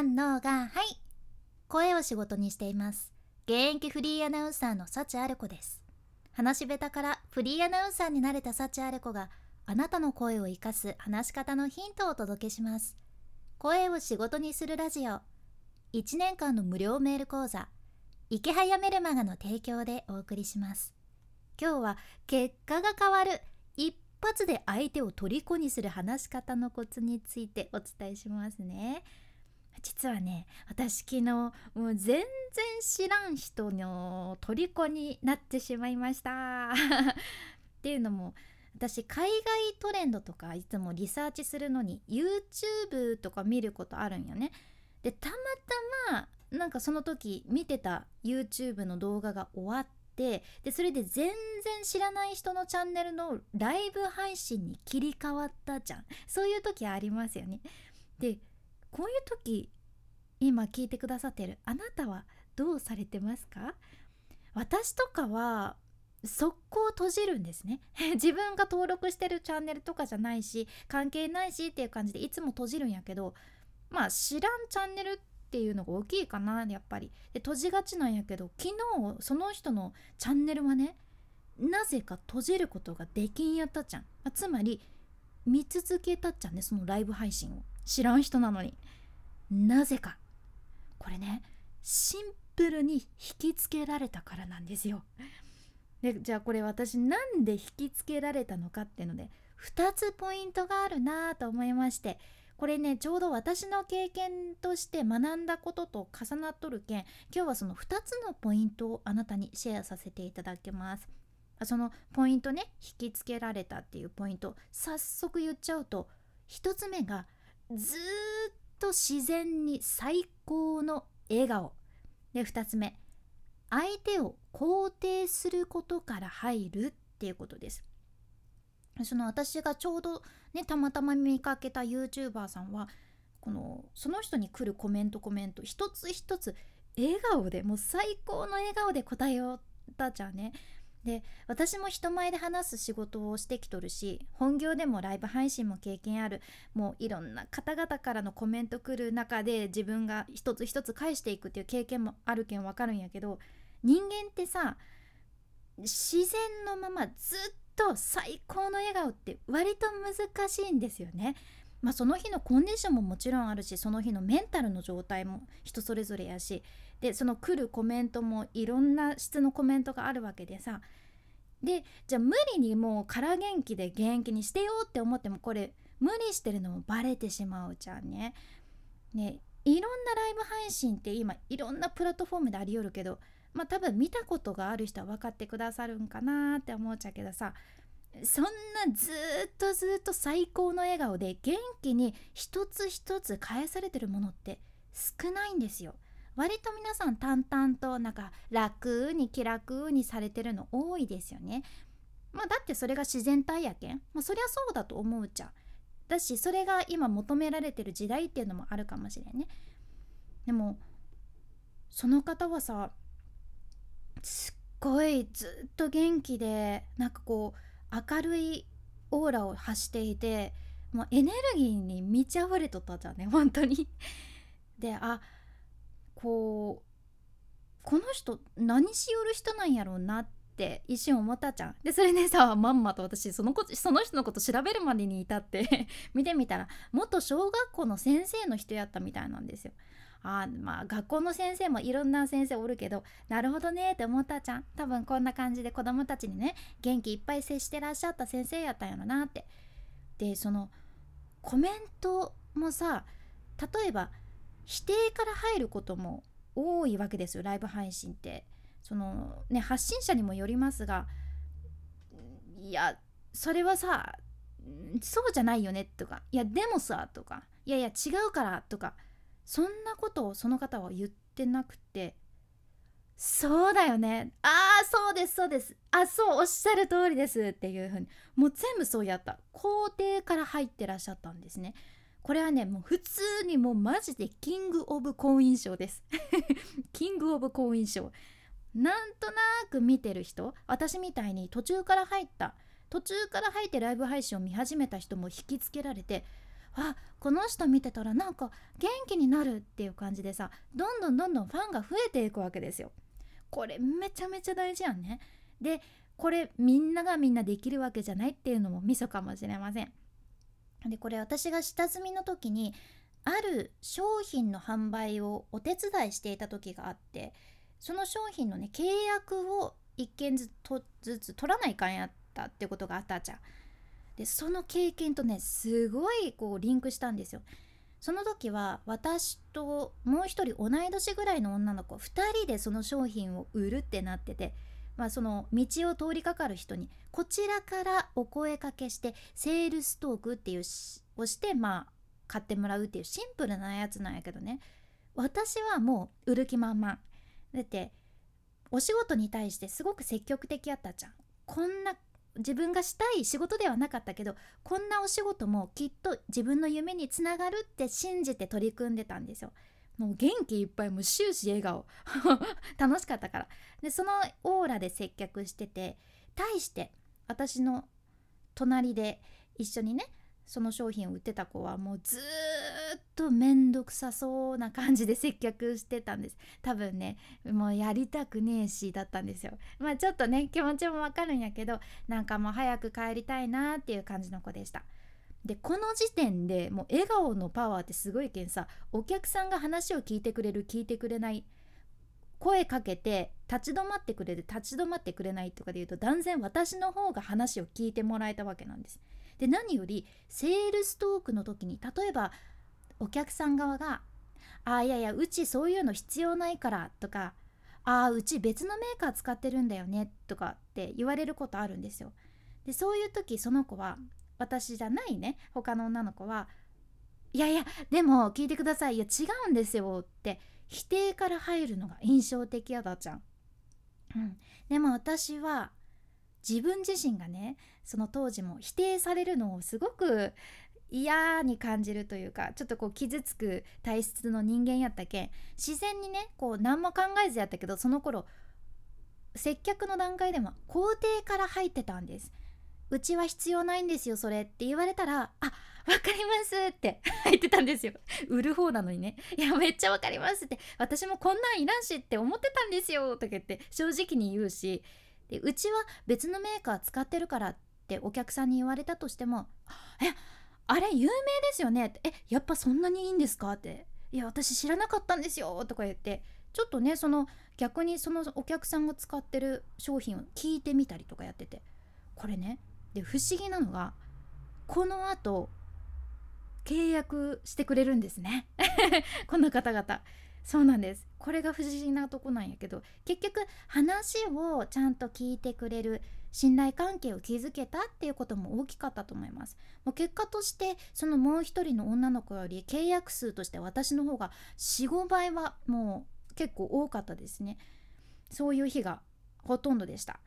反応がはい声を仕事にしています。現役フリーアナウンサーの幸あれ子です。話し下手からフリーアナウンサーになれた幸あれ子があなたの声を生かす話し方のヒントをお届けします。声を仕事にするラジオ。1年間の無料メール講座。池早メルマガの提供でお送りします。今日は結果が変わる。一発で相手を虜にする話し方のコツについてお伝えしますね。実はね私昨日もう全然知らん人の虜になってしまいました。っていうのも私海外トレンドとかいつもリサーチするのに YouTube とか見ることあるんよね。でたまたまなんかその時見てた YouTube の動画が終わってでそれで全然知らない人のチャンネルのライブ配信に切り替わったじゃん。そういう時ありますよね。でこういう時今聞いてくださってる。あなたはどうされてますか？私とかは速攻閉じるんですね。自分が登録してるチャンネルとかじゃないし関係ないしっていう感じでいつも閉じるんやけどまあ知らんチャンネルっていうのが大きいかなやっぱり。で閉じがちなんやけど昨日その人のチャンネルはねなぜか閉じることができんやったじゃん、まあ、つまり見続けたっちゃんねそのライブ配信を。知らん人なのに。なぜか。これねシンプルに引きつけられたからなんですよ。でじゃあこれ私なんで引きつけられたのかっていうので2つポイントがあるなと思いましてこれねちょうど私の経験として学んだことと重なっとるけん今日はその2つのポイントをあなたにシェアさせていただきます。そのポイントね引きつけられたっていうポイント早速言っちゃうと1つ目がずっと自然に最高の笑顔。で2つ目。相手を肯定することから入るっていうことです。その私がちょうどねたまたま見かけた YouTuber さんはこのその人に来るコメントコメント一つ一つ笑顔でもう最高の笑顔で答えよったじゃんね。で私も人前で話す仕事をしてきとるし本業でもライブ配信も経験あるもういろんな方々からのコメント来る中で自分が一つ一つ返していくっていう経験もあるけんわかるんやけど人間ってさ自然のままずっと最高の笑顔って割と難しいんですよね。まあ、その日のコンディションももちろんあるしその日のメンタルの状態も人それぞれやしでその来るコメントもいろんな質のコメントがあるわけでさでじゃあ無理にもう空元気で元気にしてよって思ってもこれ無理してるのもバレてしまうじゃんね。ねいろんなライブ配信って今いろんなプラットフォームでありよるけどまあ多分見たことがある人は分かってくださるんかなって思っちゃうけどさそんなずっとずっと最高の笑顔で元気に一つ一つ返されてるものって少ないんですよ。割と皆さん淡々となんか楽に気楽にされてるの多いですよね。まあだってそれが自然体やけん、まあ、そりゃそうだと思うじゃん。だしそれが今求められてる時代っていうのもあるかもしれんね。でもその方はさすっごいずっと元気でなんかこう明るいオーラを発していてもうエネルギーに満ち溢れとったじゃんね本当に。であこうこの人何しよる人なんやろうなって一瞬思ったじゃん。でそれでさ まんまと私そのこその人のこと調べるまでに至って 見てみたら元小学校の先生の人やったみたいなんですよ。あまあ学校の先生もいろんな先生おるけどなるほどねって思ったじゃん多分こんな感じで子供たちにね元気いっぱい接してらっしゃった先生やったんやろなってでそのコメントもさ例えば否定から入ることも多いわけですよライブ配信って。そのね発信者にもよりますがいやそれはさそうじゃないよねとかいやでもさとかいやいや違うからとかそんなことをその方は言ってなくてそうだよね。ああそうですそうです。あそうおっしゃる通りです。っていう風にもう全部そうやった。肯定から入ってらっしゃったんですね。これはねもう普通にもうマジでキングオブ好印象です キングオブ好印象なんとなく見てる人私みたいに途中から入った途中から入ってライブ配信を見始めた人も引きつけられてあこの人見てたらなんか元気になるっていう感じでさどんどんどんどんファンが増えていくわけですよ。これめちゃめちゃ大事やんね。でこれみんながみんなできるわけじゃないっていうのもミソかもしれません。でこれ私が下積みの時にある商品の販売をお手伝いしていた時があってその商品のね契約を1件ずつ取らないかんやったってことがあったじゃん。でその経験とねすごいこうリンクしたんですよ。その時は私ともう一人同い年ぐらいの女の子2人でその商品を売るってなってて、まあ、その道を通りかかる人にこちらからお声かけしてセールストークっていうをしてまあ買ってもらうっていうシンプルなやつなんやけどね。私はもう売る気満々。だってお仕事に対してすごく積極的やったじゃん。こんな自分がしたい仕事ではなかったけどこんなお仕事もきっと自分の夢につながるって信じて取り組んでたんですよ。もう元気いっぱいもう終始笑顔。楽しかったから。でそのオーラで接客してて対して私の隣で一緒にねその商品を売ってた子はもうずっと面倒くさそうな感じで接客してたんです。多分ねもうやりたくねえしだったんですよ。まあちょっとね気持ちもわかるんやけどなんかもう早く帰りたいなっていう感じの子でした。でこの時点でもう笑顔のパワーってすごいけんさお客さんが話を聞いてくれる聞いてくれない声かけて立ち止まってくれる立ち止まってくれないとかで言うと断然私の方が話を聞いてもらえたわけなんですで何よりセールストークの時に例えばお客さん側が「あいやいやうちそういうの必要ないから」とか「ああうち別のメーカー使ってるんだよね」とかって言われることあるんですよ。でそういう時その子は私じゃないね他の女の子は「いやいやでも聞いてくださいいや違うんですよ」って否定から入るのが印象的やだちゃん。うん、でも私は自分自身がねその当時も否定されるのをすごく嫌に感じるというかちょっとこう傷つく体質の人間やったけん自然にねこう何も考えずやったけどその頃接客の段階でも肯定から入ってたんですうちは必要ないんですよそれって言われたらあわかりますって入ってたんですよ。売る方なのにねいやめっちゃわかりますって私もこんなんいらんしって思ってたんですよ。とか言って正直に言うし。でうちは別のメーカー使ってるからってお客さんに言われたとしても「えあれ有名ですよね」えやっぱそんなにいいんですか?」って「いや私知らなかったんですよ」とか言って。ちょっとねその逆にそのお客さんが使ってる商品を聞いてみたりとかやってて。これねで不思議なのがこのあと契約してくれるんですね。この方々。そうなんです。これが不思議なとこなんやけど結局話をちゃんと聞いてくれる信頼関係を築けたっていうことも大きかったと思います。もう結果としてそのもう一人の女の子より契約数として私の方が45倍はもう結構多かったですね。そういう日がほとんどでした。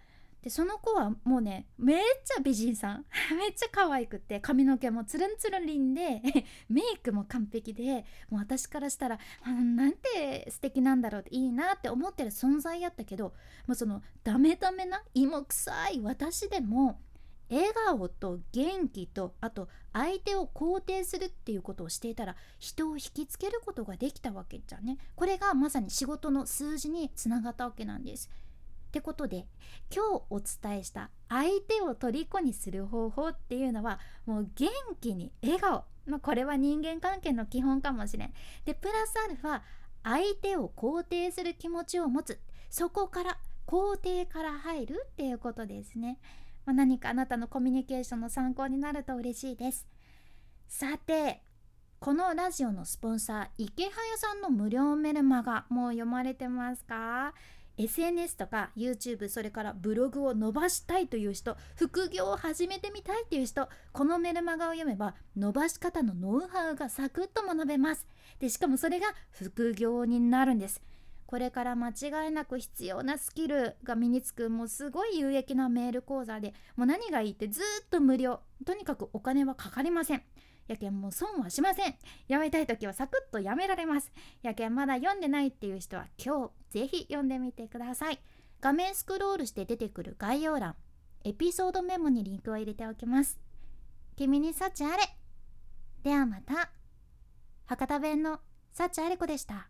でその子はもうねめっちゃ美人さん。めっちゃ可愛くて髪の毛もつるんつるりんで メイクも完璧でもう私からしたら、なんて素敵なんだろうっていいなって思ってる存在やったけどもうそのダメダメな芋臭い私でも笑顔と元気とあと相手を肯定するっていうことをしていたら人を引きつけることができたわけじゃね。これがまさに仕事の数字につながったわけなんです。ってことで今日お伝えした相手を虜にする方法っていうのはもう元気に笑顔、まあ、これは人間関係の基本かもしれん。でプラスアルファ相手を肯定する気持ちを持つそこから肯定から入るっていうことですね。まあ、何かあなたのコミュニケーションの参考になると嬉しいです。さてこのラジオのスポンサー池早さんの無料メルマガもう読まれてますか？SNS とか YouTube それからブログを伸ばしたいという人副業を始めてみたいという人このメルマガを読めば伸ばし方のノウハウがサクッと学べます。でしかもそれが副業になるんです。これから間違いなく必要なスキルが身につくもうすごい有益なメール講座でもう何がいいってずっと無料。とにかくお金はかかりません。やけんもう損はしません。やめたい時はサクッとやめられます。やけんまだ読んでないっていう人は今日ぜひ読んでみてください。画面スクロールして出てくる概要欄エピソードメモにリンクを入れておきます。君に幸あれ。ではまた。博多弁の幸あれ子でした。